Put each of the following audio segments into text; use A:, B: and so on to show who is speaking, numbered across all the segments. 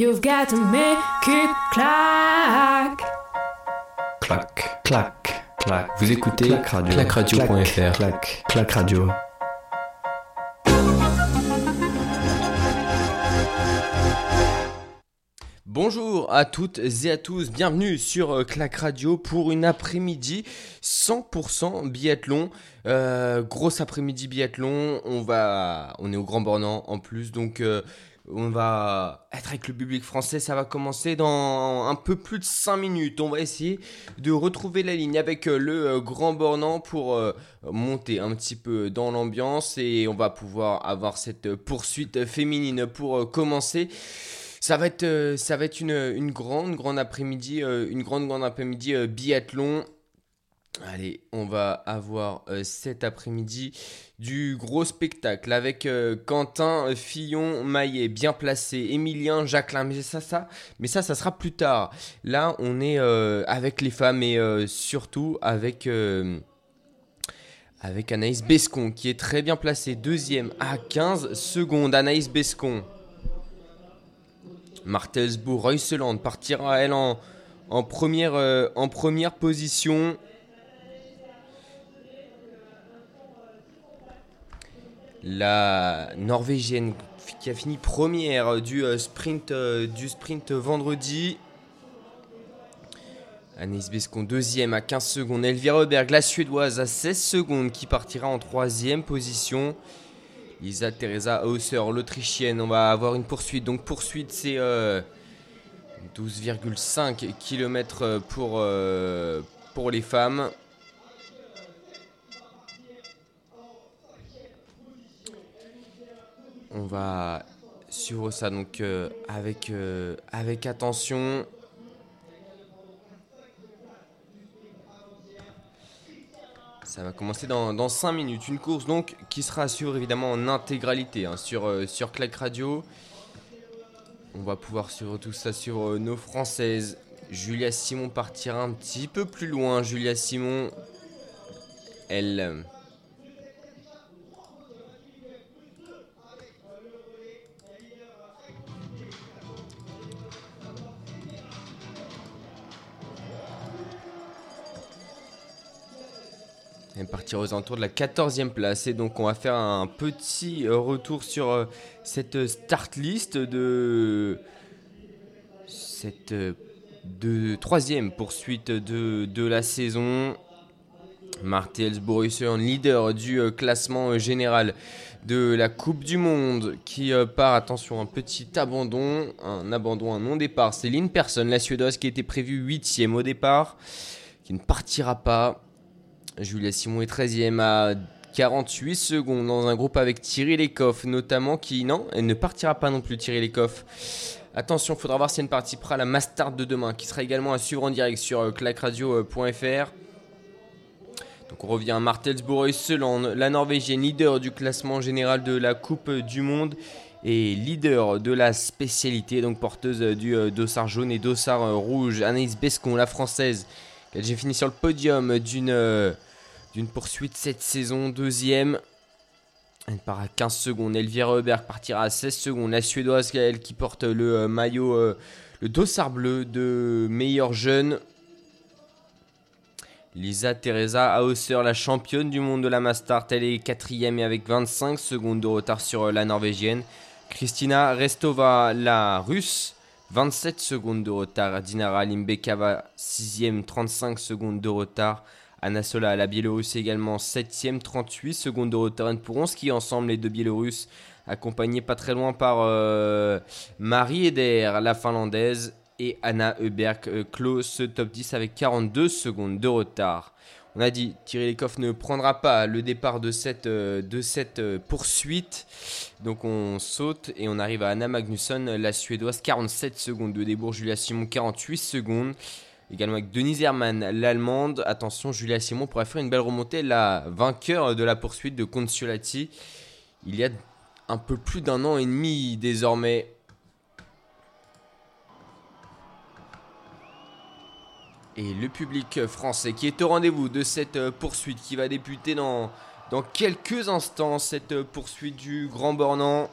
A: You've got to make it clack.
B: Clac, clac, clac.
C: Vous écoutez
B: Clac Radio.
C: clacradio.fr.
B: Clac, clac radio.
C: Bonjour à toutes et à tous, bienvenue sur euh, Clac Radio pour une après-midi 100% biathlon. Euh, grosse après-midi biathlon, on va, on est au Grand Bornand en plus, donc euh, on va être avec le public français. Ça va commencer dans un peu plus de 5 minutes. On va essayer de retrouver la ligne avec euh, le euh, Grand Bornand pour euh, monter un petit peu dans l'ambiance et on va pouvoir avoir cette poursuite féminine pour commencer. Ça va être, une, une grande, grande après-midi, une grande, grande après-midi biathlon. Allez, on va avoir euh, cet après-midi du gros spectacle avec euh, Quentin Fillon Maillet bien placé, Emilien Jacquelin, mais ça, ça, mais ça, ça sera plus tard. Là, on est euh, avec les femmes et euh, surtout avec euh, avec Anaïs Bescon qui est très bien placée, deuxième à 15 secondes. Anaïs Bescon. Martelsbourg, Reuseland partira elle en, en, euh, en première position. La Norvégienne qui a fini première du euh, sprint, euh, sprint vendredi. Anaïs Bescon deuxième à 15 secondes. Elvira Oberg, la Suédoise, à 16 secondes qui partira en troisième position. Lisa Teresa Hausser, l'Autrichienne. On va avoir une poursuite. Donc poursuite, c'est euh, 12,5 km pour, euh, pour les femmes. On va suivre ça donc euh, avec, euh, avec attention. Ça va commencer dans, dans 5 minutes. Une course donc qui sera à suivre évidemment en intégralité hein, sur, euh, Radio. On va pouvoir suivre tout ça sur euh, nos françaises. Julia Simon partira un petit peu plus loin. Julia Simon, elle. Euh, partira aux alentours de la 14e place. Et donc, on va faire un petit euh, retour sur euh, cette start list de cette euh, de troisième poursuite de, la saison. Martels Borussia, leader du euh, classement euh, général de la Coupe du Monde, qui euh, part, attention, un petit abandon, un abandon, un non-départ. Lynn Persson, la Suédoise, qui était prévue 8 au départ, qui ne partira pas. Julia Simon est 13e à 48 secondes dans un groupe avec Thierry Lecoff notamment qui non, elle ne partira pas non plus Thierry Lecoff. Attention, faudra voir si elle participera à la Mastart de demain qui sera également à suivre en direct sur euh, clacradio.fr. Donc on revient à Martelsbourg Øyseland, la Norvégienne leader du classement général de la Coupe du Monde et leader de la spécialité, donc porteuse du euh, dossard jaune et dossard euh, rouge. Anaïs Bescon, la française, qui a déjà fini sur le podium d'une euh, d'une poursuite cette saison, deuxième. Elle part à 15 secondes. Elvira Heuberg partira à 16 secondes. La Suédoise, qui porte le euh, maillot, euh, le dossard bleu de meilleur jeune. Lisa Teresa Hausser, la championne du monde de la Mastart, elle est quatrième et avec 25 secondes de retard sur euh, la Norvégienne. Kristina Restova, la Russe, 27 secondes de retard. Dinara Limbekava, 6ème, 35 secondes de retard. Anna Sola, la Biélorusse également 7ème, 38 secondes de retard. Elles pourront skier ensemble les deux Biélorusses, accompagnées pas très loin par euh, Marie Eder, la Finlandaise, et Anna Heuberg euh, clôt ce top 10 avec 42 secondes de retard. On a dit, Thierry Lecoff ne prendra pas le départ de cette, euh, de cette euh, poursuite. Donc on saute et on arrive à Anna Magnusson, la Suédoise, 47 secondes de débours. Julia Simon, 48 secondes. Également avec Denise Hermann, l'Allemande. Attention, Julia Simon pourrait faire une belle remontée. La vainqueur de la poursuite de Consolati. Il y a un peu plus d'un an et demi désormais. Et le public français qui est au rendez-vous de cette poursuite qui va débuter dans, dans quelques instants. Cette poursuite du Grand Bornand.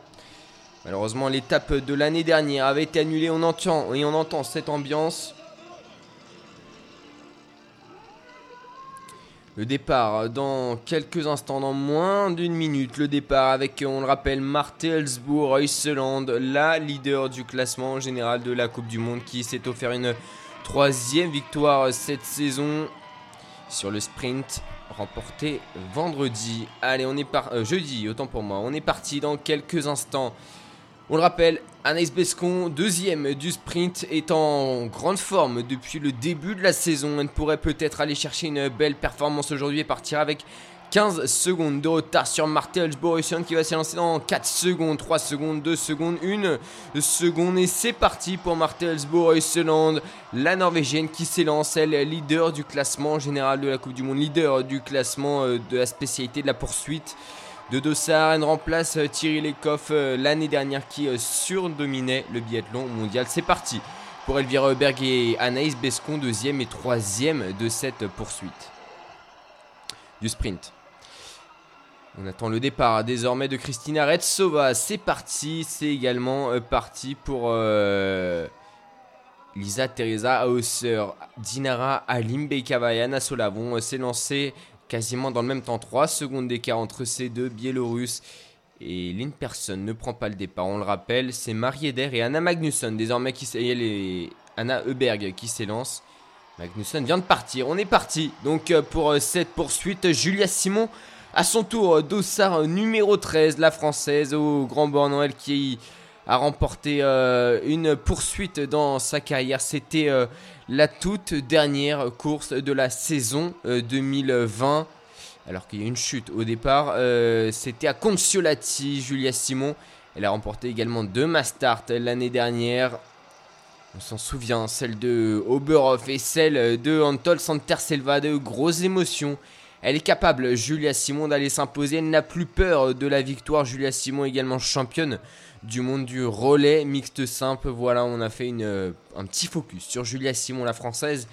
C: Malheureusement, l'étape de l'année dernière avait été annulée. On entend et on entend cette ambiance. Le départ dans quelques instants, dans moins d'une minute. Le départ avec, on le rappelle, Marte Elsbourg, la leader du classement général de la Coupe du Monde, qui s'est offert une troisième victoire cette saison sur le sprint remporté vendredi. Allez, on est par euh, jeudi, autant pour moi. On est parti dans quelques instants. On le rappelle, Anaïs Bescon, deuxième du sprint, est en grande forme depuis le début de la saison. Elle pourrait peut-être aller chercher une belle performance aujourd'hui et partir avec 15 secondes de retard sur Martels Borussian qui va s'élancer dans 4 secondes, 3 secondes, 2 secondes, 1 seconde. Et c'est parti pour Martels Borussian, la Norvégienne qui s'élance, elle leader du classement général de la Coupe du Monde, leader du classement euh, de la spécialité de la poursuite de Dossard. Elle remplace euh, Thierry Lecoff euh, l'année dernière qui euh, surdominait le biathlon mondial. C'est parti pour Elvira Berg et Anaïs Bescon, deuxième et troisième de cette poursuite du sprint. On attend le départ désormais de Christina Retsova. C'est parti, c'est également parti pour Lisa Teresa Hausser, Dinara Alim Bekavayana Solavon s'est lancé quasiment dans le même temps. 3 secondes d'écart entre ces deux Biélorusses. Et Lynn Person ne prend pas le départ. On le rappelle, c'est Marie Eder et Anna Magnusson désormais qui et Anna Heuberg qui s'élance. Magnusson vient de partir. On est parti. Donc euh, pour euh, cette poursuite, Julia Simon à son tour dossard numéro 13, la française au Grand Bornand, elle qui a remporté euh, une poursuite dans sa carrière. C'était la toute dernière course de la saison 2020. Euh, Alors qu'il y a une chute au départ, euh, c'était à Consolati, Julia Simon. Elle a remporté également deux Mastart l'année dernière. On s'en souvient, celle de Oberhof et celle de Antol Santerselva, de grosses émotions. Elle est capable, Julia Simon, d'aller s'imposer. Elle n'a plus peur de la victoire. Julia Simon également championne du monde du relais mixte simple. Voilà, on a fait euh, un petit focus sur Julia Simon, la française.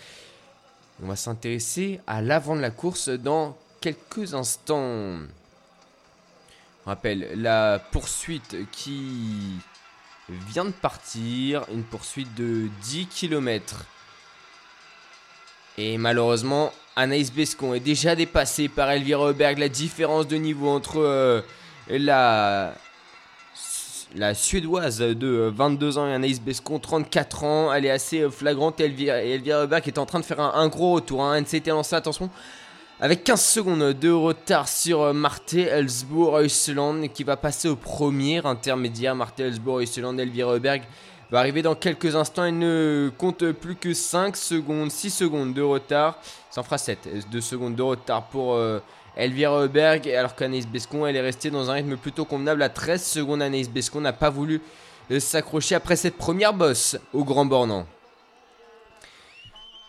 C: On va s'intéresser à l'avant de la course dans quelques instants. On rappelle la poursuite qui vient de partir, une poursuite de 10 km. Et malheureusement, Anaïs Bescon est déjà dépassée par Elvira Heuberg. La différence de niveau entre euh, la, la Suédoise de 22 ans et Anaïs Bescon, 34 ans. Elle est assez euh, flagrante. Elvira, Elvira est en train de faire un, gros retour. Hein. Elle s'était lancée, attention, avec 15 secondes de retard sur euh, Marte Elsbourg Eusland qui va passer au premier intermédiaire. Marte Elsbourg Eusland, Elvira Berg va arriver dans quelques instants. Elle ne compte plus que 5 secondes, 6 secondes de retard. Ça en fera 7 2 secondes de retard pour. Euh, Elvira Heuberg, alors qu'Anaïs Bescon, elle est restée dans un rythme plutôt convenable à 13 secondes. Anaïs Bescon n'a pas voulu euh, s'accrocher après cette première bosse au Grand Bornand.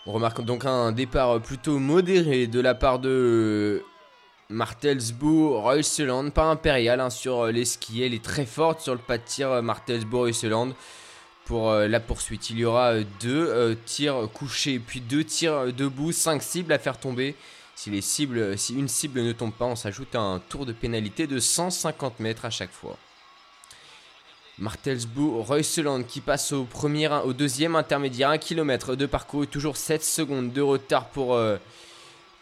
C: On remarque donc un départ plutôt modéré de la part de Martelsbourg, Reuseland, pas impérial hein, sur les skis. Elle est très forte sur le pas de tir euh, Martelsbourg, Reuseland. Pour euh, la poursuite, il y aura deux tirs couchés, puis deux tirs debout, cinq cibles à faire tomber. Si, une cible ne tombe pas, on s'ajoute un tour de pénalité de 150 mètres à chaque fois. Martelsbourg, Reuseland qui passe au, premier, au deuxième intermédiaire, 1 km de parcours, toujours 7 secondes de retard pour, euh,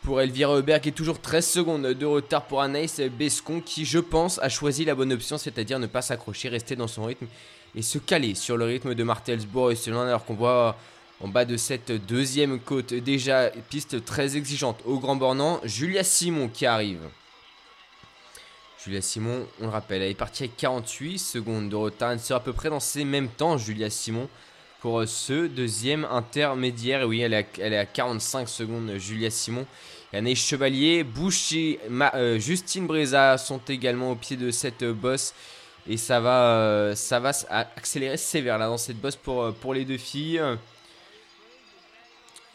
C: pour Elvira Heuberg et toujours 13 secondes de retard pour Anaïs Bescon qui, je pense, a choisi la bonne option, c'est-à-dire ne pas s'accrocher, rester dans son rythme et se caler sur le rythme de Martelsbourg Reuseland alors qu'on voit en bas de cette deuxième côte, déjà piste très exigeante au Grand Bornand, Julia Simon qui arrive. Julia Simon, on le rappelle, elle est partie avec 48 secondes de retard. Elle sera à peu près dans ces mêmes temps, Julia Simon, pour ce deuxième intermédiaire. oui, elle est, à, 45 secondes, Julia Simon. Anaïs Chevalier, Boucher, euh, Justine Breza sont également au pied de cette bosse. Et ça va, euh, ça va accélérer sévère là dans cette bosse pour, euh, pour les deux filles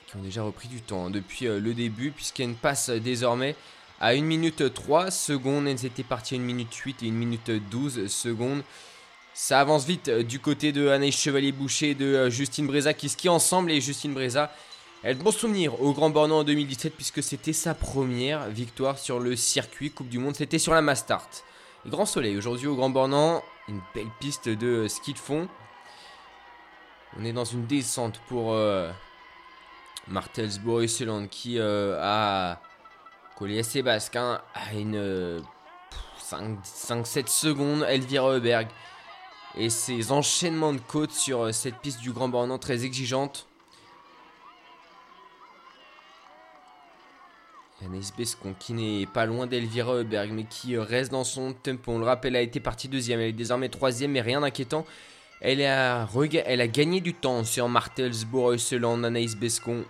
C: qui ont déjà repris du temps hein, depuis euh, le début, puisqu'elles passe désormais à 1 minute 3 secondes. Elles étaient parties à 1 minute 8 et 1 minute 12 secondes. Ça avance vite euh, du côté de Anaïs Chevalier-Boucher et de euh, Justine Breza qui skient ensemble. Et Justine Breza, elle bons souvenirs au Grand Bornand en 2017 puisque c'était sa première victoire sur le circuit Coupe du Monde. C'était sur la Mastart. Grand soleil aujourd'hui au Grand Bornand. une belle piste de ski de fond. On est dans une descente pour Martels Borusseland qui euh, a collé assez basque hein, à une 5-7 secondes. Elvira Heuberg et ses enchaînements de côtes sur cette piste du Grand Bornand très exigeante. Anaïs Bescon qui n'est pas loin d'Elvira Heuberg mais qui reste dans son tempo. On le rappelle, elle a été partie deuxième, elle est désormais troisième mais rien d'inquiétant. Elle a, gagné du temps sur Martelsbourg, Eusseland, Anaïs Bescon.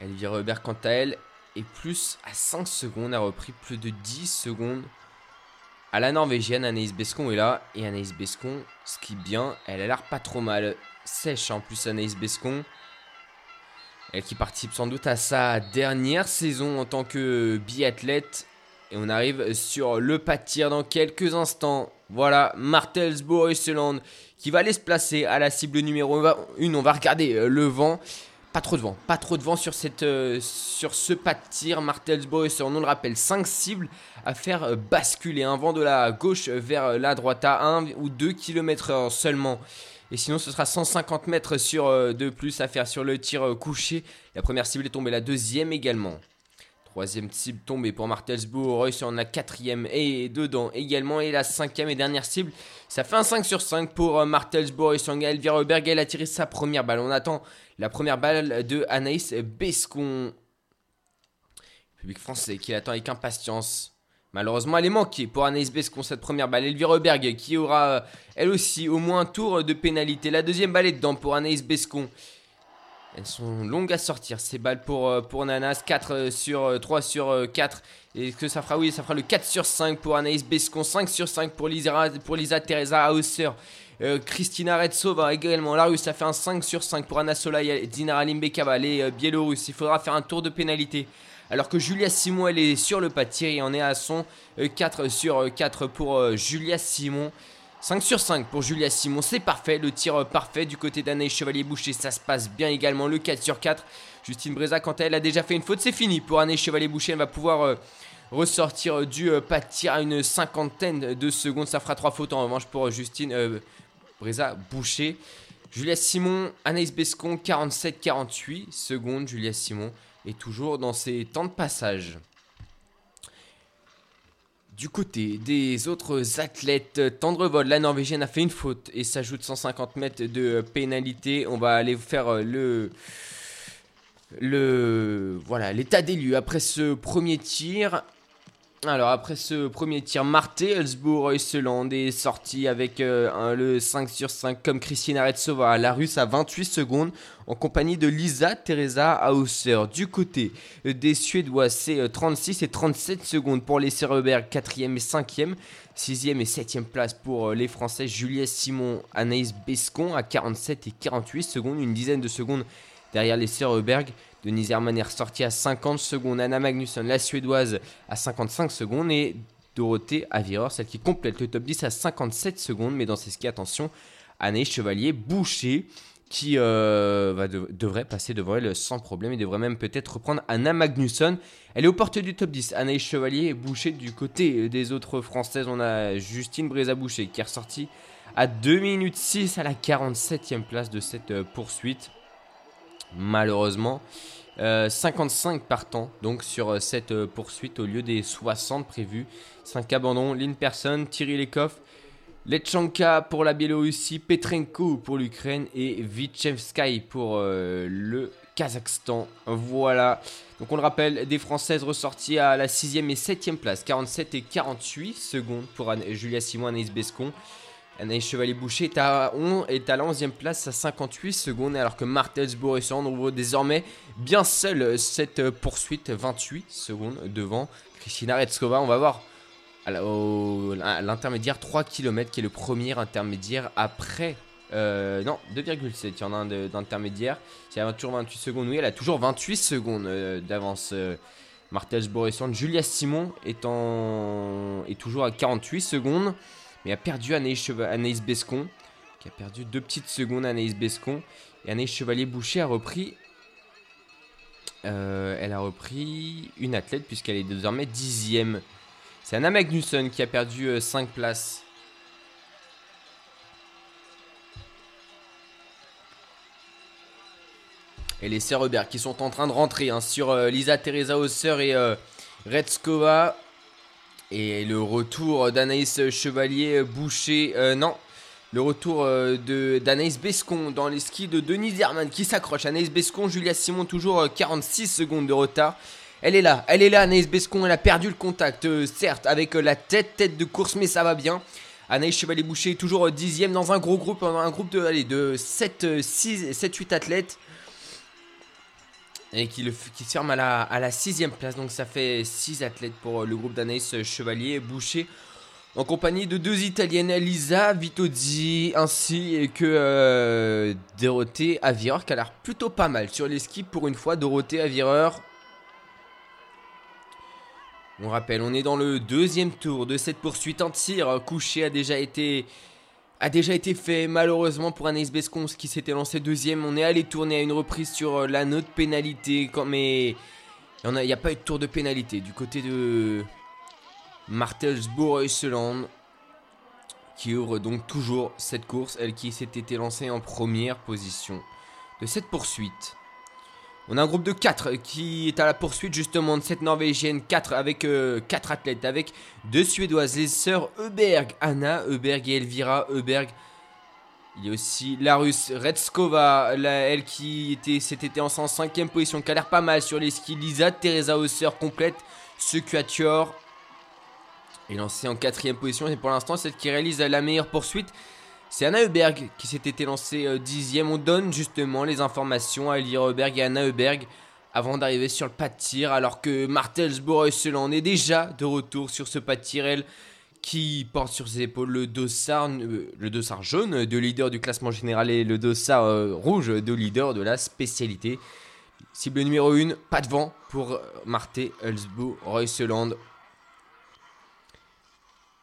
C: Elvira Heuberg quant à elle est plus à 5 secondes, a repris plus de 10 secondes. À la norvégienne, Anaïs Bescon est là. Et Anaïs Bescon skie bien, elle a l'air pas trop mal. Sèche en plus Anaïs Bescon. Elle qui participe sans doute à sa dernière saison en tant que biathlète. Et on arrive sur le pas de tir dans quelques instants. Voilà, Martelsbourg Island qui va aller se placer à la cible numéro 1. On va regarder euh, le vent. Pas trop de vent, pas trop de vent sur, euh, ce pas de tir. Martelsbourg Island, on le rappelle, 5 cibles à faire euh, basculer. Un vent de la gauche vers la droite à 1 ou 2 km seulement. Et sinon, ce sera 150 mètres sur, euh, de plus à faire sur le tir couché. La première cible est tombée, la deuxième également. Troisième cible tombée pour Martelsbourg. Royce en la quatrième et dedans également. Et la cinquième et dernière cible, ça fait un 5 sur 5 pour euh, Martelsbourg. Et Berg, elle a tiré sa première balle. On attend la première balle de Anaïs Bescon. public français qui l'attend avec impatience. Malheureusement, elle est manquée pour Anaïs Bescon cette première balle. Elvira Berg qui aura euh, elle aussi au moins un tour de pénalité. La deuxième balle est dedans pour Anaïs Bescon. Elles sont longues à sortir ces balles pour, euh, Nanas. 4 euh, sur 3 sur 4. Et que ça fera Oui, ça fera le 4 sur 5 pour Anaïs Bescon. 5 sur 5 pour Lisa, Teresa Hauser. Christina Retsova également. La Russe, ça fait un 5 sur 5 pour Anna Solaya, Dinara Limbekava, les Biélorusses. Il faudra faire un tour de pénalité alors que Julia Simon, elle est sur le pas de tir et on est à son 4 euh, sur 4 euh, pour euh, Julia Simon. 5 sur 5 pour Julia Simon, c'est parfait, le tir parfait du côté d'Anaïs Chevalier-Boucher, ça se passe bien également, le 4 sur 4. Justine Breza, quand elle a déjà fait une faute, c'est fini pour Anaïs Chevalier-Boucher, elle va pouvoir ressortir du pas de tir à une cinquantaine de secondes, ça fera 3 fautes en revanche pour Justine Breza-Boucher. Julia Simon, Anaïs Bescon, 47-48 secondes, Julia Simon et toujours dans ses temps de passage. Du côté des autres athlètes, Tendrevol, la Norvégienne, a fait une faute et s'ajoute 150 mètres de pénalité. On va aller faire le le voilà l'état des lieux après ce premier tir alors après ce premier tir, Marté, Elsbourg, Eusseland est sorti avec euh, le 5 sur 5 comme Christina Retsova, la russe à 28 secondes en compagnie de Lisa Teresa Hauser. Du côté des Suédois, c'est 36 euh, et 37 secondes pour les Serreberg, 4e et 5e. 6e et 7e place pour euh, les Français, Juliette Simon, Anaïs Bescon à 47 et 48 secondes, une dizaine de secondes derrière les Serreberg. Denise Herman est ressortie à 50 secondes. Anna Magnusson, la suédoise, à 55 secondes. Et Dorothée Aviror, celle qui complète le top 10 à 57 secondes. Mais dans ces skis, attention, Anaïs Chevalier, Boucher, qui euh, devrait passer devant elle sans problème et devrait même peut-être reprendre Anna Magnusson. Elle est aux portes du top 10. Anaïs Chevalier Boucher du côté des autres françaises. On a Justine Bréza-Boucher qui est ressortie à 2 minutes 6 à la 47e place de cette euh, poursuite malheureusement. 55 euh, partants donc sur euh, cette euh, poursuite au lieu des 60 prévus. 5 abandons, Lynn Person, Thierry Lekov, Lechanka pour la Biélorussie, Petrenko pour l'Ukraine et Vichevsky pour le Kazakhstan. Voilà. Donc on le rappelle, des Françaises ressorties à la 6ème et 7ème place, 47 et 48 secondes pour Julia Simon, Anaïs Bescon. Anaïs Chevalier-Boucher est à, est à la 11e place à 58 secondes, alors que Martels Borisson ouvre désormais bien seul cette poursuite, 28 secondes devant Christina Retskova. On va voir à l'intermédiaire 3 km qui est le premier intermédiaire après. Euh, non, 2,7. Il y en a un d'intermédiaire. C'est toujours 28 secondes. Oui, elle a toujours 28 secondes euh, d'avance. Euh, Martels Borisson. Julia Simon est, en, est toujours à 48 secondes mais a perdu Anaïs, Bescon, qui a perdu deux petites secondes Anaïs Bescon. Et Anaïs Chevalier-Boucher a repris. Euh, elle a repris une athlète puisqu'elle est désormais dixième. C'est Anna Magnusson qui a perdu 5 places. Et les Serrebert qui sont en train de rentrer hein, sur Lisa Teresa Hausser et Redskova. Et le retour d'Anaïs Chevalier Boucher. non, le retour euh, de d'Anaïs Bescon dans les skis de Denis Zerman qui s'accroche. Anaïs Bescon, Julia Simon, toujours 46 euh, secondes de retard. Elle est là, elle est là, Anaïs Bescon, elle a perdu le contact, euh, certes, avec la tête, tête de course, mais ça va bien. Anaïs Chevalier-Boucher, toujours dixième dans un gros groupe, un groupe de, allez, de 7, 6, 7, 8 athlètes. Et qui, se ferme à la, sixième place, donc ça fait 6 athlètes pour le groupe d'Anaïs Chevalier-Boucher en compagnie de deux italiennes, Lisa Vitozzi ainsi que euh, Dorothée Avireur, qui a l'air plutôt pas mal sur les skis pour une fois. Dorothée Avireur. On rappelle, on est dans le deuxième tour de cette poursuite en tir. Couché a déjà été a déjà été fait malheureusement pour Anaïs Bescons qui s'était lancé deuxième. On est allé tourner à une reprise sur euh, la note pénalité, mais il n'y a, pas eu de tour de pénalité du côté de, Martelsbourg-Heuseland qui ouvre donc toujours cette course, elle qui s'était lancée en première position de cette poursuite. On a un groupe de 4 qui est à la poursuite justement de cette Norvégienne, 4 avec 4 euh, athlètes, avec deux Suédoises, les sœurs Euberg, Anna Euberg et Elvira Euberg. Il y a aussi la russe Redskova, elle qui était, s'était en 5 position, qui a l'air pas mal sur les skis. Lisa, Teresa Hausser complète ce quatuor est lancé en quatrième position. Et pour l'instant, celle qui réalise la meilleure poursuite, c'est Anna Heuberg qui s'était lancée euh, dixième. On donne justement les informations à Elvira Heuberg et Anna Heuberg avant d'arriver sur le pas de tir. Alors que Martelsbourg en est déjà de retour sur ce pas de tir. Elle qui porte sur ses épaules le dossard, euh, le dossard jaune de leader du classement général et le dossard euh, rouge de leader de la spécialité. Cible numéro 1, pas de vent pour Marthe Helsbourg-Reuseland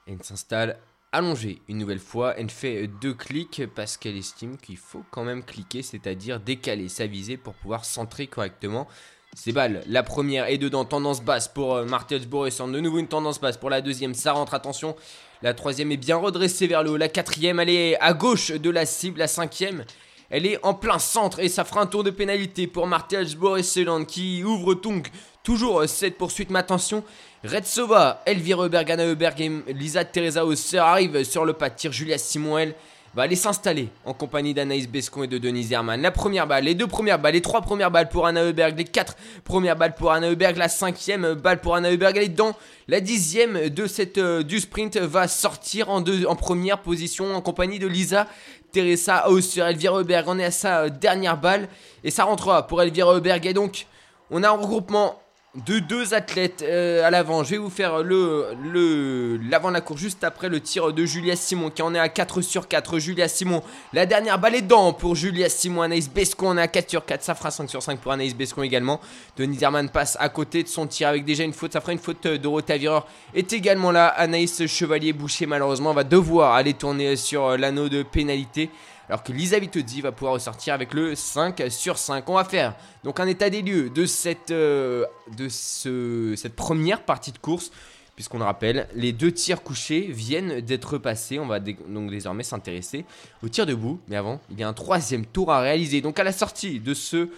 C: elle s'installe allongée une nouvelle fois. Elle fait deux clics parce qu'elle estime qu'il faut quand même cliquer, c'est-à-dire décaler sa visée pour pouvoir centrer correctement ses balles. La première est dedans, tendance basse pour euh, Martelsbourg et de nouveau une tendance basse pour la deuxième. Ça rentre, attention. La troisième est bien redressée vers le haut. La quatrième, elle est à gauche de la cible. La cinquième, elle est en plein centre et ça fera un tour de pénalité pour Martelsbourg et qui ouvre donc toujours cette poursuite. Mais attention, Retsova, Elvire Berg, Anna et Lisa Teresa Hausser arrivent sur le pas de. Julia Simon, elle, va aller s'installer en compagnie d'Anaïs Bescon et de Denise Herman. La première balle, les deux premières balles, les trois premières balles pour Anna Heuberg, les quatre premières balles pour Anna Heuberg, la cinquième balle pour Anna Heuberg, elle est dedans. La dixième de cette, euh, du sprint va sortir en, en première position en compagnie de Lisa Teresa Hausser. Elvire Heuberg, on est à sa euh, dernière balle et ça rentrera pour Elvire Heuberg. Et donc, on a un regroupement de deux athlètes euh, à l'avant. Je vais vous faire le, l'avant de la course juste après le tir de Julia Simon qui en est à 4 sur 4. Julia Simon, la dernière balle est dedans pour Julia Simon. Anaïs Bescon en est à 4 sur 4. Ça fera 5 sur 5 pour Anaïs Bescon également. Denis Herman passe à côté de son tir avec déjà une faute. Ça fera une faute. Dorothée Vireur est également là. Anaïs Chevalier Boucher malheureusement va devoir aller tourner sur euh, l'anneau de pénalité alors que Lisa Vitozzi va pouvoir ressortir avec le 5 sur 5. On va faire donc un état des lieux de cette, euh, cette première partie de course. Puisqu'on le rappelle, les deux tirs couchés viennent d'être passés. On va donc désormais s'intéresser au tir debout. Mais avant, il y a un troisième tour à réaliser. Donc à la sortie de ce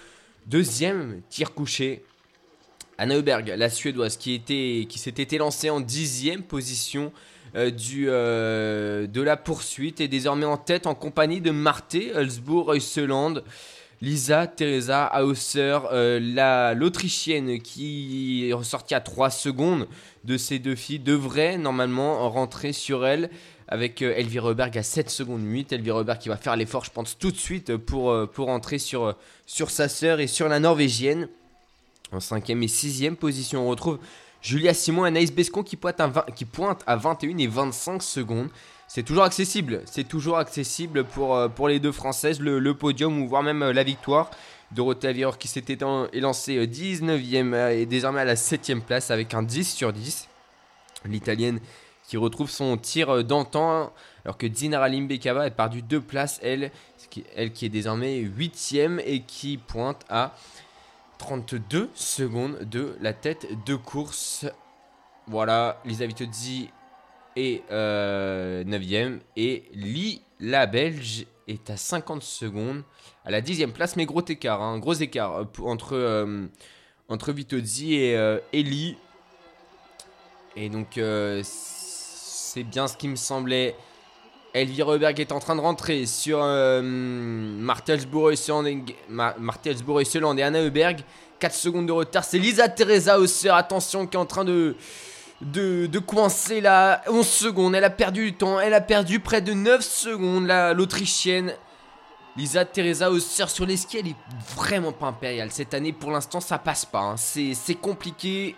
C: deuxième tir couché, Anna Heuberg, la Suédoise, qui, était, qui s'était élancée en dixième position euh, du, euh, de la poursuite est désormais en tête en compagnie de Marthe, Hulsbourg, Heuseland, Lisa, Teresa, Hausser, euh, l'Autrichienne qui est ressortie à 3 secondes de ces deux filles devrait normalement rentrer sur elle avec Elvire Reberg à 7 secondes 8. Elvire Reberg qui va faire l'effort, je pense, tout de suite pour, pour entrer sur, sur sa sœur et sur la Norvégienne. En 5e et 6e position, on retrouve Julia Simon et Anaïs Bescon qui pointe, à qui pointe à 21 et 25 secondes. C'est toujours accessible, c'est toujours accessible pour, euh, les deux françaises, le, podium ou voire même euh, la victoire. Dorothée Avireur qui s'était élancée 19e euh, et désormais à la 7e place avec un 10 sur 10. L'italienne qui retrouve son tir d'antan alors que Dinara Limbekava a perdu deux places, elle, elle qui est désormais 8e et qui pointe à 32 secondes de la tête de course. Voilà, Lisa Vitozzi est 9ème. Et Lee, la Belge, est à 50 secondes. À la 10ème place, mais gros écart. hein, gros écart euh, entre, euh, Vitozzi et, euh, et Lee. Et donc, euh, c'est bien ce qui me semblait. Elvira Heuberg est en train de rentrer sur euh, Martelsbourg et Seland et Anna Heuberg. 4 secondes de retard. C'est Lisa Teresa Hausser, attention, qui est en train de, de, coincer là. 11 secondes. Elle a perdu du temps. Elle a perdu près de 9 secondes, l'Autrichienne. Lisa Teresa Hausser sur les skis, elle est vraiment pas impériale. Cette année, pour l'instant, ça passe pas. hein. C'est compliqué.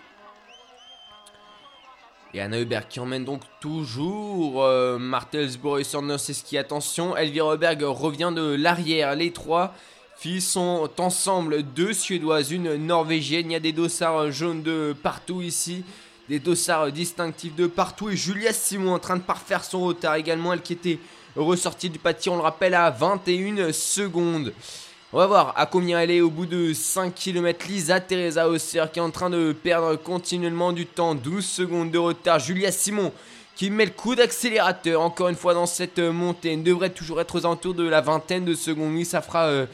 C: Et Anna Heuberg qui emmène donc toujours euh, Martelsbourg et Sornoseski. Attention, Elvira Heuberg revient de l'arrière. Les trois filles sont ensemble. Deux Suédoises, une Norvégienne. Il y a des dossards jaunes de partout ici. Des dossards distinctifs de partout. Et Julia Simon en train de parfaire son retard également. Elle qui était ressortie du pâtis, on le rappelle, à 21 secondes. On va voir à combien elle est au bout de 5 km. Lisa Teresa Hausser qui est en train de perdre continuellement du temps. 12 secondes de retard. Julia Simon qui met le coup d'accélérateur encore une fois dans cette montée. Elle devrait toujours être aux alentours de la vingtaine de secondes. Oui, ça fera, euh,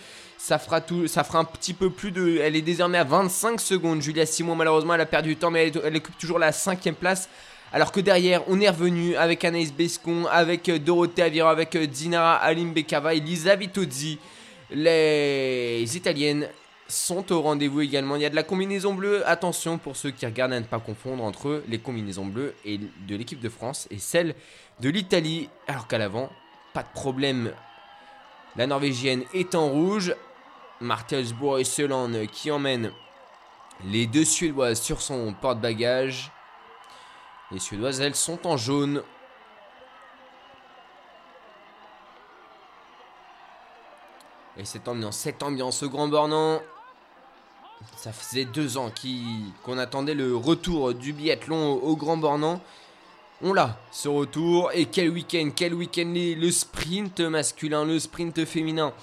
C: tout, ça fera un petit peu plus de. Elle est désormais à 25 secondes. Julia Simon, malheureusement, elle a perdu du temps, mais elle, occupe toujours la cinquième place. Alors que derrière, on est revenu avec Anaïs Bescon, avec Dorothée Avira, avec Dinara Alimbekava et Lisa Vitozzi. Les Italiennes sont au rendez-vous également. Il y a de la combinaison bleue. Attention pour ceux qui regardent à ne pas confondre entre les combinaisons bleues et de l'équipe de France et celle de l'Italie. Alors qu'à l'avant, pas de problème. La Norvégienne est en rouge. Martelsbourg et Seland qui emmènent les deux Suédoises sur son porte-bagages. Les Suédoises, elles, sont en jaune. Et cette ambiance, cette ambiance au Grand Bornand. Ça faisait deux ans qu'on attendait le retour du biathlon au, Grand Bornand. On l'a, ce retour. Et quel week-end, quel week-end le sprint masculin, le sprint féminin.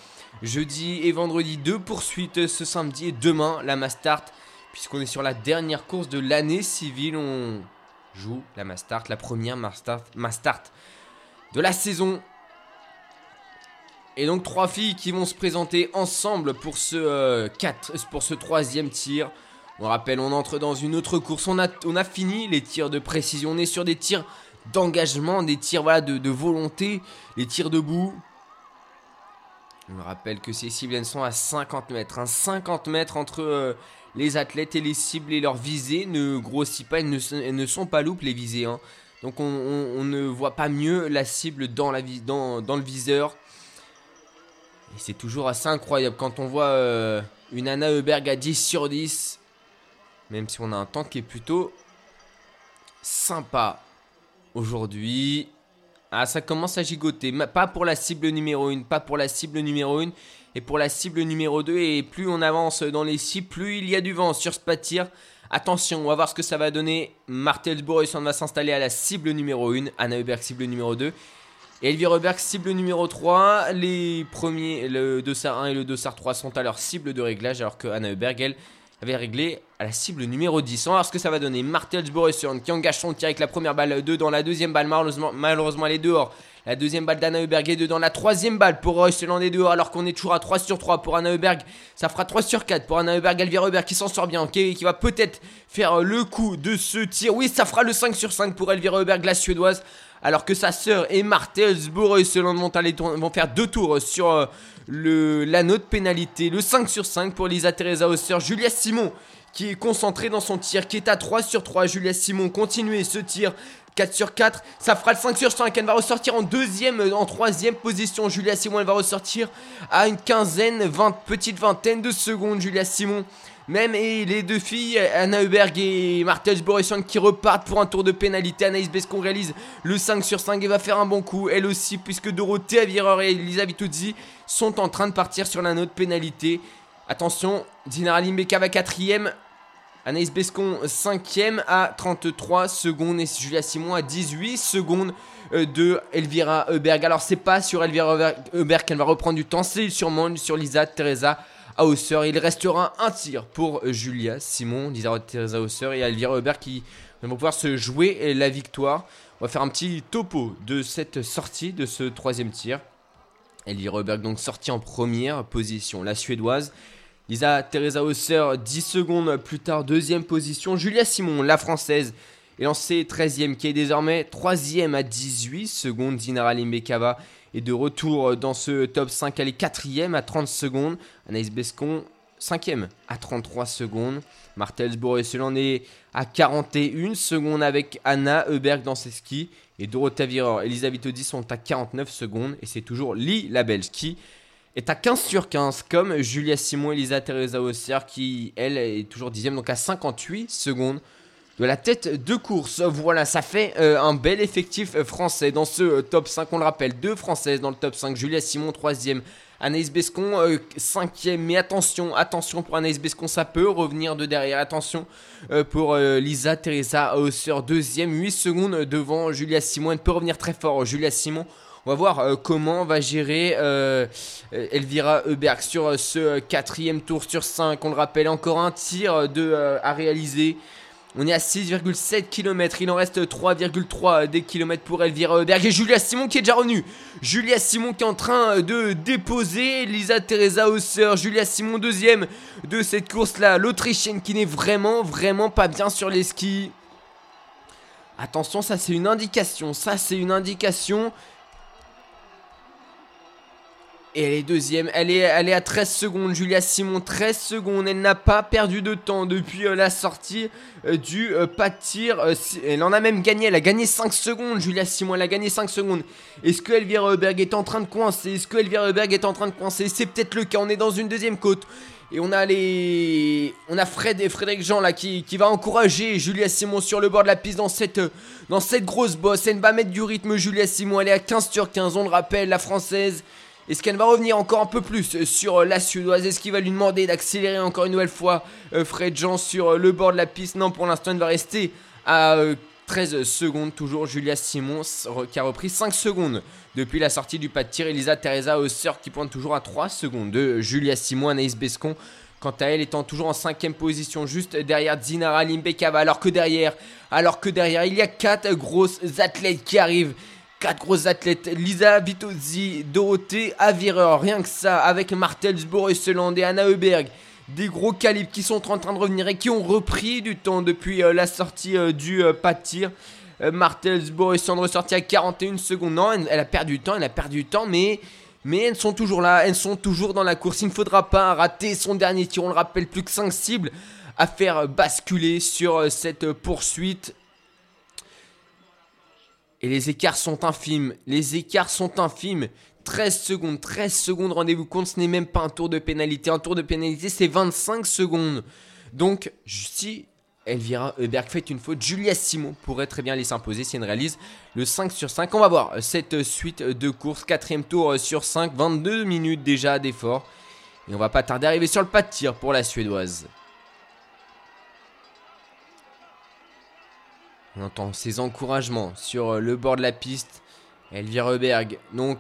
C: Jeudi et vendredi, deux poursuites ce samedi et demain, la Mastart. Puisqu'on est sur la dernière course de l'année civile, on joue la Mastart, la première Mastart, Mastart de la saison. Et donc trois filles qui vont se présenter ensemble pour ce, euh, quatre- pour ce troisième tir. On rappelle, on entre dans une autre course. On a, on a fini les tirs de précision. On est sur des tirs d'engagement, des tirs de, de volonté, les tirs debout. On rappelle que ces cibles elles sont à 50 mètres. hein. 50 mètres entre euh, les athlètes et les cibles et leurs visées ne grossit pas, elles ne, sont pas loupes les visées. hein. Donc on, ne voit pas mieux la cible dans, la, dans, dans le viseur. Et c'est toujours assez incroyable quand on voit euh, une Anna Heuberg à 10 sur 10. Même si on a un temps qui est plutôt sympa aujourd'hui. Ah, ça commence à gigoter. Pas pour la cible numéro 1, pas pour la cible numéro 1. Et pour la cible numéro 2, et plus on avance dans les cibles, plus il y a du vent sur ce pas de tir. Attention, on va voir ce que ça va donner. Martelsbourg va s'installer à la cible numéro 1. Anna Heuberg, cible numéro 2. Et Elvira Heuberg, cible numéro 3. Les premiers, le dossard 1 et le dossard 3 sont à leur cible de réglage, alors que Anna Heuberg, elle, avait réglé à la cible numéro 10. On va voir ce que ça va donner. Martelsbourg qui engage son tir avec la première balle, 2 dans la deuxième balle. Malheureusement, malheureusement elle est dehors. La deuxième balle d'Anna Heuberg est dedans. La troisième balle pour Royceland est dehors alors qu'on est toujours à 3 sur 3 pour Anna Heuberg. Ça fera 3 sur 4 pour Anna Heuberg. Elvira Heuberg qui s'en sort bien, qui, qui va peut-être faire euh, le coup de ce tir. Oui, ça fera le 5 sur 5 pour Elvira Heuberg, la suédoise. Alors que sa sœur et Martelsbourg vont, aller tourner- vont faire deux tours sur euh, le, la note pénalité. Le 5 sur 5 pour Lisa Teresa Hausser. Julia Simon qui est concentrée dans son tir, qui est à 3 sur 3. Julia Simon, continuez ce tir. 4 sur 4, ça fera le 5 sur 5. Elle va ressortir en deuxième, euh, en troisième position. Julia Simon, elle va ressortir à une quinzaine, 20, petite vingtaine de secondes. Julia Simon, même et les deux filles, Anna Heuberg et Martels Borisson qui repartent pour un tour de pénalité. Anaïs Bescon réalise le 5 sur 5 et va faire un bon coup. Elle aussi, puisque Dorothée Avireur et Elisa Vituzzi sont en train de partir sur la note pénalité. Attention, Dinara Limbeka va quatrième. Anaïs Bescon 5ème à 33 secondes et Julia Simon à 18 secondes euh, de Elvira Heuberg. Alors c'est pas sur Elvira Heuberg- Heuberg qu'elle va reprendre du temps, c'est sûrement sur Lisa Teresa Hausser. Il restera un tir pour Julia Simon, Lisa Teresa Hausser et Elvira Heuberg qui vont pouvoir se jouer la victoire. On va faire un petit topo de cette sortie, de ce troisième tir. Elvira Oberg donc sortie en première position. La Suédoise. Lisa Teresa Hausser 10 secondes plus tard, deuxième position. Julia Simon, la Française, est lancée 13e, qui est désormais 3e à 18 secondes. Dinara Limbekava est de retour dans ce top 5. Elle est 4e à 30 secondes. Anaïs Bescon, 5e à 33 secondes. Martelsbourg et Seland est à 41 secondes avec Anna Heuberg dans ses skis. Et Dorothea Virer et Elisabeth Audi sont à 49 secondes. Et c'est toujours Lee, la Belge, qui est à 15 sur 15, comme Julia Simon et Elisa Teresa Osser, qui, elle, est toujours dixième, donc à 58 secondes de la tête de course. Voilà, ça fait euh, un bel effectif euh, français dans ce euh, top 5. On le rappelle, deux françaises dans le top 5. Julia Simon, troisième. Anaïs Bescon, cinquième. Mais attention, attention pour Anaïs Bescon, ça peut revenir de derrière. Attention pour Lisa Teresa Hausser, deuxième. 8 secondes devant Julia Simon. Elle peut revenir très fort. Julia Simon, on va voir comment va gérer Elvira Heuberg sur ce quatrième tour sur 5. On le rappelle, encore un tir de, à réaliser. On est à 6,7 km, il en reste 3,3 des kilomètres pour Elvira Berg et Julia Simon qui est déjà revenue. Julia Simon qui est en train de déposer Lisa Teresa Hausser. Julia Simon deuxième de cette course-là. L'Autrichienne qui n'est vraiment, vraiment pas bien sur les skis. Attention, ça c'est une indication. Ça c'est une indication. Et elle est deuxième, elle est, à 13 secondes, Julia Simon, 13 secondes, elle n'a pas perdu de temps depuis euh, la sortie euh, du euh, pas de tir, elle en a même gagné, elle a gagné 5 secondes, Julia Simon, elle a gagné 5 secondes. Est-ce que Elvira Heuberg est en train de coincer? Est-ce que Elvira Heuberg est en train de coincer? C'est peut-être le cas, on est dans une deuxième côte. Et on a les. On a Fred et Frédéric Jean là qui, qui va encourager Julia Simon sur le bord de la piste dans cette, dans cette grosse bosse. Elle va mettre du rythme, Julia Simon. Elle est à 15 sur 15, on le rappelle, la française. Est-ce qu'elle va revenir encore un peu plus sur la Suédoise? Est-ce qu'il va lui demander d'accélérer encore une nouvelle fois euh, Fred Jean sur le bord de la piste? Non, pour l'instant, elle va rester à 13 euh, secondes. Toujours Julia Simon qui a repris 5 secondes depuis la sortie du pas de tir. Elisa Teresa Hausser qui pointe toujours à 3 secondes de Julia Simon. Anaïs Bescon, quant à elle, étant toujours en 5 position, juste derrière Dinara Limbekava. Alors que derrière, alors que derrière, il y a 4 grosses athlètes qui arrivent Quatre grosses athlètes, Lisa Vitozzi, Dorothée Avireur, rien que ça, avec Martelsbourg et et Anna Heuberg. Des gros calibres qui sont en train de revenir et qui ont repris du temps depuis euh, la sortie euh, du euh, pas de tir. Martelsbourg et Sandre sorti à 41 secondes. Non, elle, a perdu du temps, elle a perdu du temps, mais, mais elles sont toujours là, elles sont toujours dans la course. Il ne faudra pas rater son dernier tir, on le rappelle, plus que 5 cibles à faire basculer sur cette poursuite et les écarts sont infimes. Les écarts sont infimes. 13 secondes, 13 secondes, rendez-vous compte, ce n'est même pas un tour de pénalité. Un tour de pénalité, c'est 25 secondes. Donc, si Elvira Heuberg fait une faute, Julia Simon pourrait très bien les s'imposer si elle réalise le 5 sur 5. On va voir cette suite de courses. Quatrième tour sur 5, 22 minutes déjà d'effort. Et on va pas tarder à arriver sur le pas de tir pour la Suédoise. On entend ses encouragements sur euh, le bord de la piste. Elvira Heuberg, donc,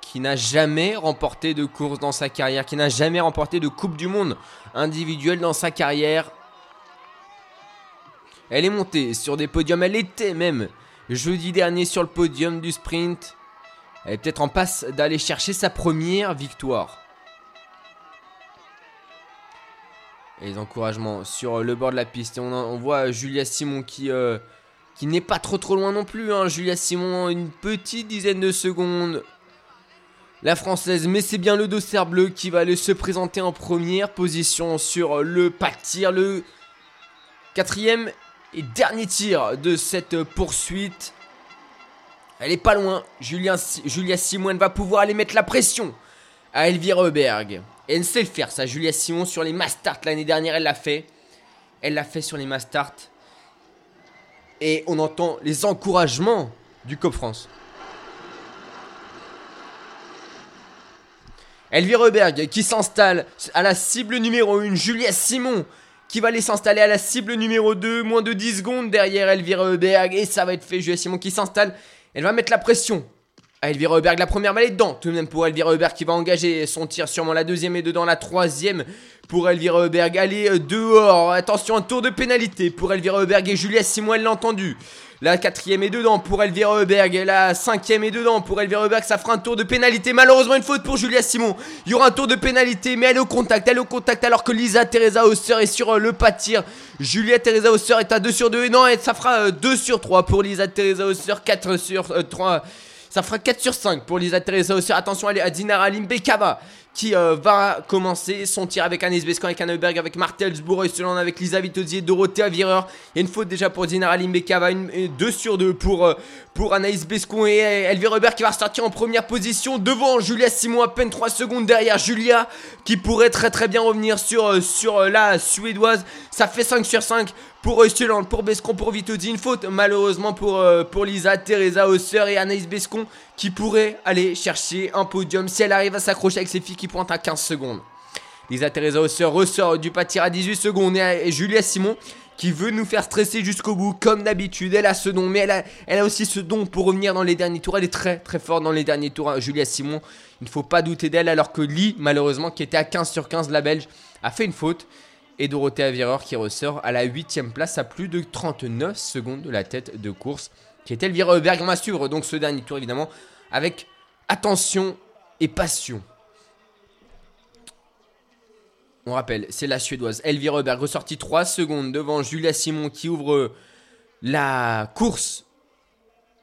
C: qui n'a jamais remporté de course dans sa carrière, qui n'a jamais remporté de Coupe du Monde individuelle dans sa carrière. Elle est montée sur des podiums, elle était même jeudi dernier sur le podium du sprint. Elle est peut-être en passe d'aller chercher sa première victoire. Et les encouragements sur le bord de la piste. on, voit Julia Simon qui euh, qui n'est pas trop trop loin non plus. Hein. Julia Simon, une petite dizaine de secondes. La française, mais c'est bien le dossard bleu qui va aller se présenter en première position sur le de tir, le quatrième et dernier tir de cette poursuite. Elle est pas loin. Julia, Simon va pouvoir aller mettre la pression à Elvira Heuberg. Elle sait le faire, ça. Julia Simon sur les Mastart l'année dernière, elle l'a fait. Elle l'a fait sur les Mastart et on entend les encouragements du COP France. Elvire Heuberg qui s'installe à la cible numéro 1, Julia Simon qui va aller s'installer à la cible numéro 2, moins de 10 secondes derrière Elvire Heuberg et ça va être fait, Julia Simon qui s'installe, elle va mettre la pression Elvira Heuberg, la première balle est dedans. Tout de même pour Elvira Heuberg qui va engager son tir. Sûrement la deuxième est dedans. La troisième pour Elvira Heuberg. Allez, euh, dehors. Attention, un tour de pénalité pour Elvira Heuberg et Julia Simon, elle l'a entendu. La quatrième est dedans pour Elvira. Et la cinquième est dedans pour Elvira Heuberg. Ça fera un tour de pénalité. Malheureusement, une faute pour Julia Simon. Il y aura un tour de pénalité, mais elle est au contact. Elle est au contact alors que Lisa Teresa Osser est sur euh, le pas de tir. Julia Teresa Osser est à 2 sur 2. Et non, ça fera 2 sur 3 pour Lisa Teresa Osser. 4 sur 3. Ça fera 4 sur 5 pour Lisa Teresa Osser. Attention, elle est à Dinara Limbekava qui euh, va commencer son tir avec Anis Bescan, avec Anneberg, avec Martelsbourg, selon avec Lisa Vitozzi Dorothea Vireur. Il y a une faute déjà pour Dinara Limbekava, 2 sur 2 pour, euh, pour Anaïs Bescon et Elvire Hubert qui va ressortir en première position devant Julia Simon, à peine 3 secondes derrière Julia qui pourrait très très bien revenir sur, euh, sur la suédoise. Ça fait 5 sur 5 pour Eusteland, pour Bescon, pour Vitozzi. Une faute malheureusement pour, Lisa, Teresa Osser et Anaïs Bescon qui pourrait aller chercher un podium si elle arrive à s'accrocher avec ses filles qui pointent à 15 secondes. Lisa Teresa Osser ressort du pâtir à 18 secondes et, Julia Simon qui veut nous faire stresser jusqu'au bout comme d'habitude. Elle a ce don, mais elle a, aussi ce don pour revenir dans les derniers tours. Elle est très très forte dans les derniers tours. Hein. Julia Simon, il ne faut pas douter d'elle alors que Lee, malheureusement, qui était à 15 sur 15, la Belge, a fait une faute. Et Dorothée Avireur qui ressort à la 8 place à plus de 39 secondes de la tête de course qui est Elvira Heuberg. On va suivre donc ce dernier tour évidemment avec attention et passion. On rappelle, c'est la Suédoise Elvira Heuberg, ressortie 3 secondes devant Julia Simon qui ouvre la course.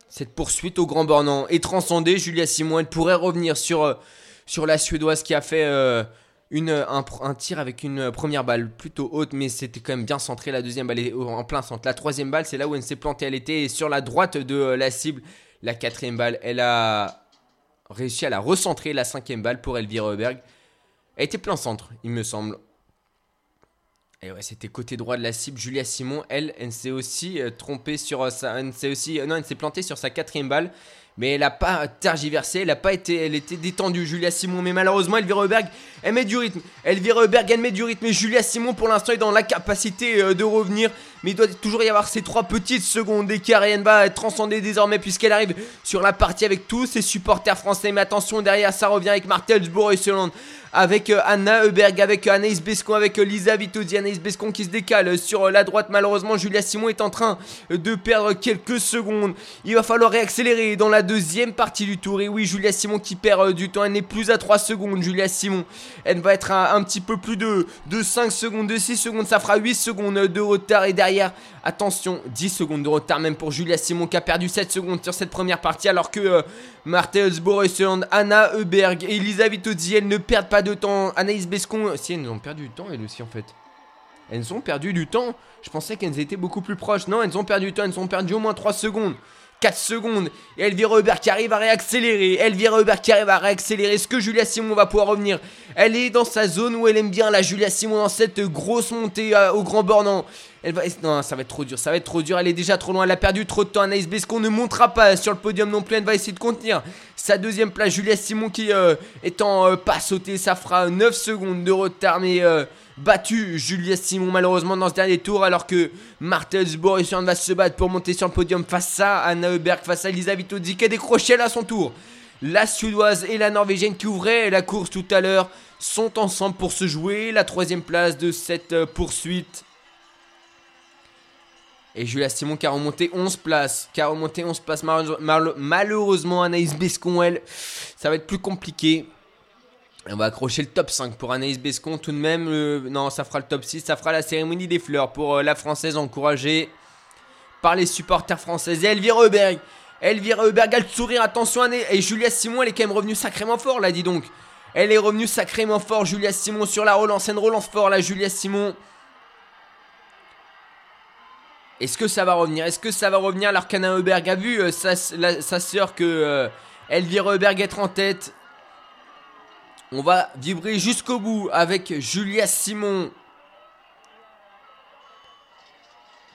C: Cette poursuite au grand bornant est transcendée. Julia Simon, elle pourrait revenir sur, sur la Suédoise qui a fait euh, une, un, tir avec une première balle plutôt haute, mais c'était quand même bien centré. La deuxième balle est en plein centre. La troisième balle, c'est là où elle s'est plantée. Elle était sur la droite de euh, la cible. La quatrième balle, elle a réussi à la recentrer. La cinquième balle pour Elvira Heuberg. Elle était plein centre, il me semble. Et ouais, c'était côté droit de la cible. Julia Simon, elle, elle s'est aussi euh, trompée sur euh, sa. Elle s'est aussi. non, elle s'est plantée sur sa quatrième balle mais elle n'a pas tergiversé, elle a pas été, elle était détendue, Julia Simon, mais malheureusement Elvira Heuberg, elle met du rythme, Elvira Heuberg, elle met du rythme, et Julia Simon pour l'instant est dans la capacité euh, de revenir, mais il doit toujours y avoir ces trois petites secondes d'écart, et elle va transcender désormais puisqu'elle arrive sur la partie avec tous ses supporters français, mais attention derrière ça revient avec Martelsbourg et Soland avec euh, Anna Heuberg, avec euh, Anaïs Bescon, avec euh, Lisa Vitozzi, Anaïs Bescon qui se décale sur la droite. Malheureusement, Julia Simon est en train de perdre quelques secondes. Il va falloir réaccélérer dans la deuxième partie du tour. Et oui, Julia Simon qui perd du temps. Elle n'est plus à 3 secondes, Julia Simon. Elle va être à un petit peu plus de, de 5 secondes, de 6 secondes. Ça fera 8 secondes de retard. Et derrière, attention, 10 secondes de retard même pour Julia Simon qui a perdu 7 secondes sur cette première partie. Alors que euh, Martels, Anna Heuberg et Elisa Vitozzi, elles ne perdent pas de temps. Anaïs Bescon, si elles ont perdu du temps, elles aussi en fait. Elles ont perdu du temps. Je pensais qu'elles étaient beaucoup plus proches. Non, elles ont perdu du temps. Elles ont perdu au moins 3 secondes. 4 secondes. Et Elvira Hubert qui arrive à réaccélérer. Elvira Hubert qui arrive à réaccélérer. Est-ce que Julia Simon va pouvoir revenir? Elle est dans sa zone où elle aime bien la Julia Simon dans cette grosse montée euh, au grand bornant. Elle va... Non, ça va être trop dur, ça va être trop dur. Elle est déjà trop loin, elle a perdu trop de temps. Anaïs Bescon ne montera pas sur le podium non plus. Elle va essayer de contenir sa deuxième place. Julia Simon qui euh, étant euh, pas sauté, ça fera 9 secondes de retard. Mais euh, battu Julia Simon malheureusement dans ce dernier tour. Alors que Martels Borisson va se battre pour monter sur le podium face à Anna Heuberg, face à Elisa Vitozzi qui a décroché à son tour. La Suédoise et la Norvégienne qui ouvraient la course tout à l'heure sont ensemble pour se jouer la troisième place de cette poursuite. Et Julia Simon qui a remonté 11 places. Qui a remonté 11 places. malheureusement, Anaïs Bescon, elle, ça va être plus compliqué. On va accrocher le top 5 pour Anaïs Bescon. Tout de même, non, ça fera le top 6. Ça fera la cérémonie des fleurs pour euh, la française encouragée par les supporters françaises. Et Elvira Heuberg. Elvira Heuberg a le sourire. Attention, et Julia Simon, elle est quand même revenue sacrément fort là, dis donc. Elle est revenue sacrément fort, Julia Simon, sur la relance. une relance fort là, Julia Simon. Est-ce que ça va revenir? Est-ce que ça va revenir? Alors qu'Anna Heuberg a vu euh, sa, soeur que euh, Elvira Heuberg être en tête On va vibrer jusqu'au bout avec Julia Simon.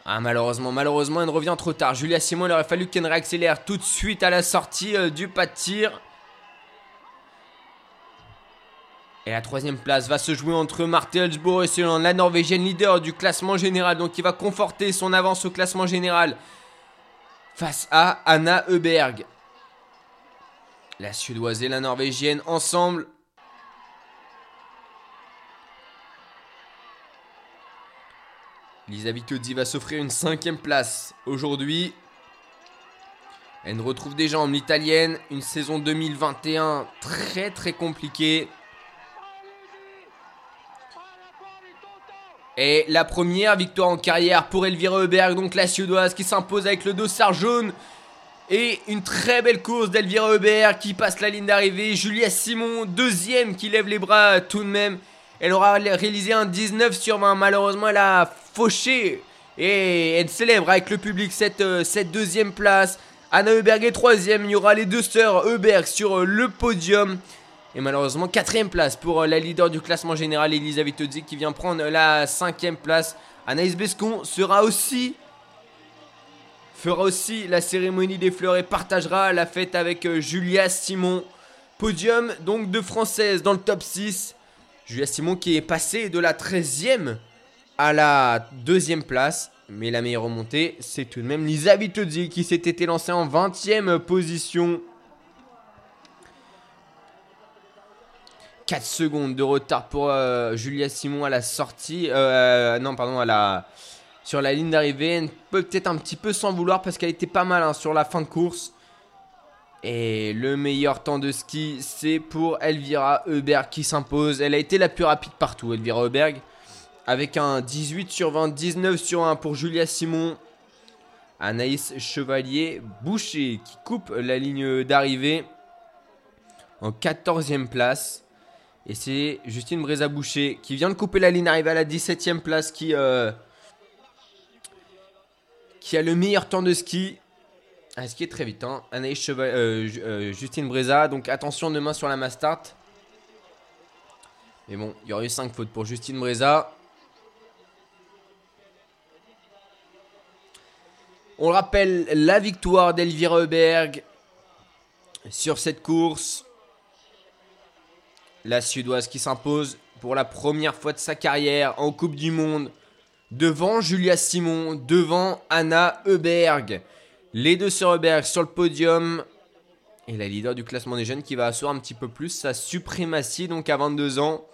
C: Ah malheureusement, malheureusement, elle revient trop tard. Julia Simon, il aurait fallu qu'elle réaccélère tout de suite à la sortie euh, du pas de tir. Et la troisième place va se jouer entre Marte Helsbourg et selon la Norvégienne leader du classement général. Donc il va conforter son avance au classement général face à Anna Heuberg. La Suédoise et la Norvégienne ensemble. Lisa Vitozzi va s'offrir une cinquième place aujourd'hui. Elle retrouve des jambes l'italienne. Une saison 2021 très très compliquée. Et la première victoire en carrière pour Elvira Heuberg, donc la suédoise qui s'impose avec le dossard jaune. Et une très belle course d'Elvira Heuberg qui passe la ligne d'arrivée. Julia Simon, deuxième, qui lève les bras tout de même. Elle aura réalisé un 19 sur 20. Malheureusement, elle a fauché. Et elle célèbre avec le public cette, euh, cette deuxième place. Anna Heuberg est troisième. Il y aura les deux sœurs Heuberg sur euh, le podium. Et malheureusement, quatrième place pour euh, la leader du classement général, Elisabeth Todzi, qui vient prendre la cinquième place. Anaïs Bescon sera aussi fera aussi la cérémonie des fleurs et partagera la fête avec euh, Julia Simon. Podium donc de française dans le top 6. Julia Simon qui est passée de la 13e à la deuxième place. Mais la meilleure remontée, c'est tout de même Lisa Vitozzi qui s'était lancée en 20e position. 4 secondes de retard pour euh, Julia Simon à la sortie. Euh, non, pardon, à la, sur la ligne d'arrivée. Peut-être un petit peu sans vouloir parce qu'elle était pas mal hein, sur la fin de course. Et le meilleur temps de ski, c'est pour Elvira Heuberg qui s'impose. Elle a été la plus rapide partout, Elvira Heuberg. Avec un 18 sur 20, 19 sur 1 pour Julia Simon. Anaïs Chevalier Boucher qui coupe la ligne d'arrivée en 14e place. Et c'est Justine Bréza-Boucher qui vient de couper la ligne, arrive à la 17ème place, qui, euh, qui a le meilleur temps de ski. Elle ski très vite, hein. Euh, euh, Justine Breza. Donc attention demain sur la Mastart. Mais bon, il y aurait eu 5 fautes pour Justine Breza. On rappelle la victoire d'Elvira Heuberg sur cette course. La Suédoise qui s'impose pour la première fois de sa carrière en Coupe du Monde devant Julia Simon, devant Anna Heuberg. Les deux sœurs Heuberg sur le podium. Et la leader du classement des jeunes qui va asseoir un petit peu plus sa suprématie donc à 22 ans.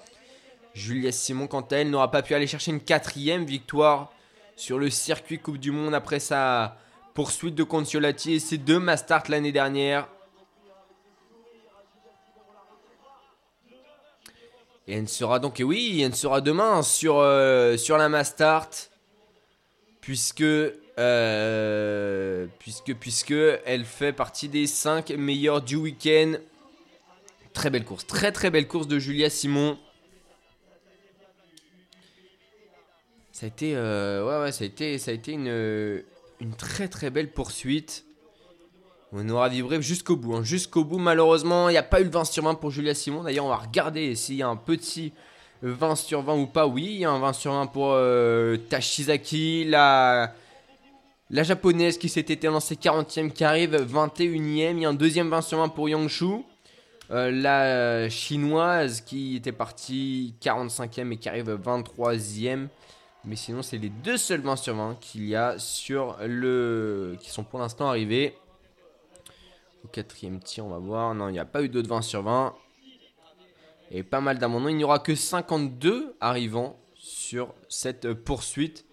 C: Julia Simon, quant à elle, n'aura pas pu aller chercher une quatrième victoire sur le circuit Coupe du Monde après sa poursuite de Consolati et ses deux Mastart l'année dernière. Et elle sera donc, et oui, elle sera demain sur, euh, la Mastart. Puisque, euh, puisque, puisque elle fait partie des 5 meilleurs du week-end. Très belle course, très très belle course de Julia Simon. Ça a été, euh, ouais, ouais, ça a été, ça a été une très très belle poursuite. On aura vibré jusqu'au bout. Hein. Jusqu'au bout, malheureusement, il n'y a pas eu le 20 sur 20 pour Julia Simon. D'ailleurs, on va regarder s'il y a un petit 20 sur 20 ou pas. Oui, il y a un 20 sur 20 pour euh, Tashizaki, la, la japonaise qui s'était lancée 40e, qui arrive 21e. Il y a un deuxième 20 sur 20 pour Yangshu. Euh, la chinoise qui était partie 45e et qui arrive 23e. Mais sinon, c'est les deux seuls 20 sur 20 qu'il y a sur le. qui sont pour l'instant arrivés. Au quatrième tir, on va voir. Non, il n'y a pas eu d'autres 20 sur 20. Et pas mal d'amendements. Il n'y aura que 52 arrivants sur cette euh, poursuite.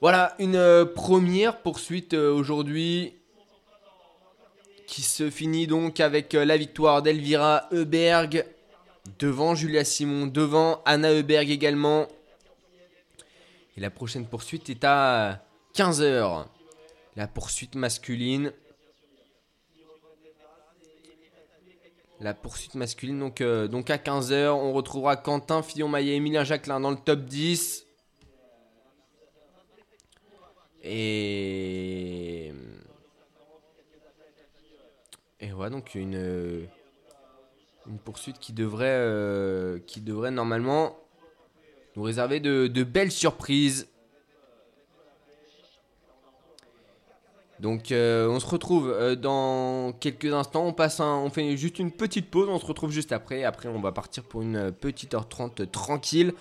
C: Voilà, une euh, première poursuite euh, aujourd'hui qui se finit donc avec la victoire d'Elvira Heuberg devant Julia Simon, devant Anna Heuberg également. Et la prochaine poursuite est à 15h. La poursuite masculine. La poursuite masculine, donc, euh, donc à 15h, on retrouvera Quentin Fillon-Maillet, Emilien Jacquelin dans le top 10. Et. Et voilà, donc une. Une poursuite qui devrait, euh, qui devrait normalement nous réserver de belles surprises. Donc euh, on se retrouve euh, dans quelques instants, on passe on fait juste une petite pause, on se retrouve juste après, après on va partir pour une euh, petite heure 30 tranquille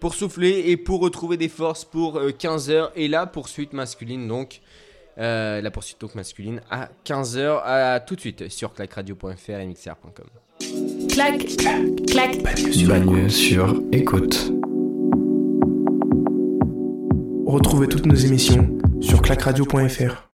C: pour souffler et pour retrouver des forces pour 15h et la poursuite masculine donc la poursuite donc masculine à 15h à tout de suite sur clacradio.fr et mixer.com.
A: Clac clac
B: clac sur écoute.
D: Retrouvez toutes nos émissions sur clacradio.fr.